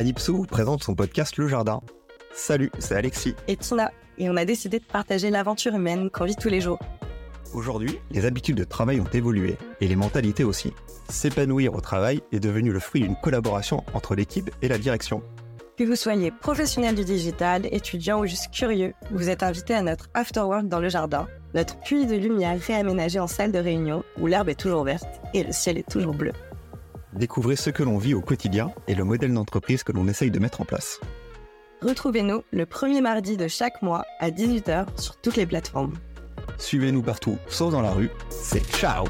Adipso vous présente son podcast Le Jardin. Salut, c'est Alexis. Et Tina. Et on a décidé de partager l'aventure humaine qu'on vit tous les jours. Aujourd'hui, les habitudes de travail ont évolué et les mentalités aussi. S'épanouir au travail est devenu le fruit d'une collaboration entre l'équipe et la direction. Que vous soyez professionnel du digital, étudiant ou juste curieux, vous êtes invité à notre afterwork dans le jardin, notre puits de lumière réaménagé en salle de réunion où l'herbe est toujours verte et le ciel est toujours bleu. Découvrez ce que l'on vit au quotidien et le modèle d'entreprise que l'on essaye de mettre en place. Retrouvez-nous le premier mardi de chaque mois à 18h sur toutes les plateformes. Suivez-nous partout, sauf dans la rue. C'est ciao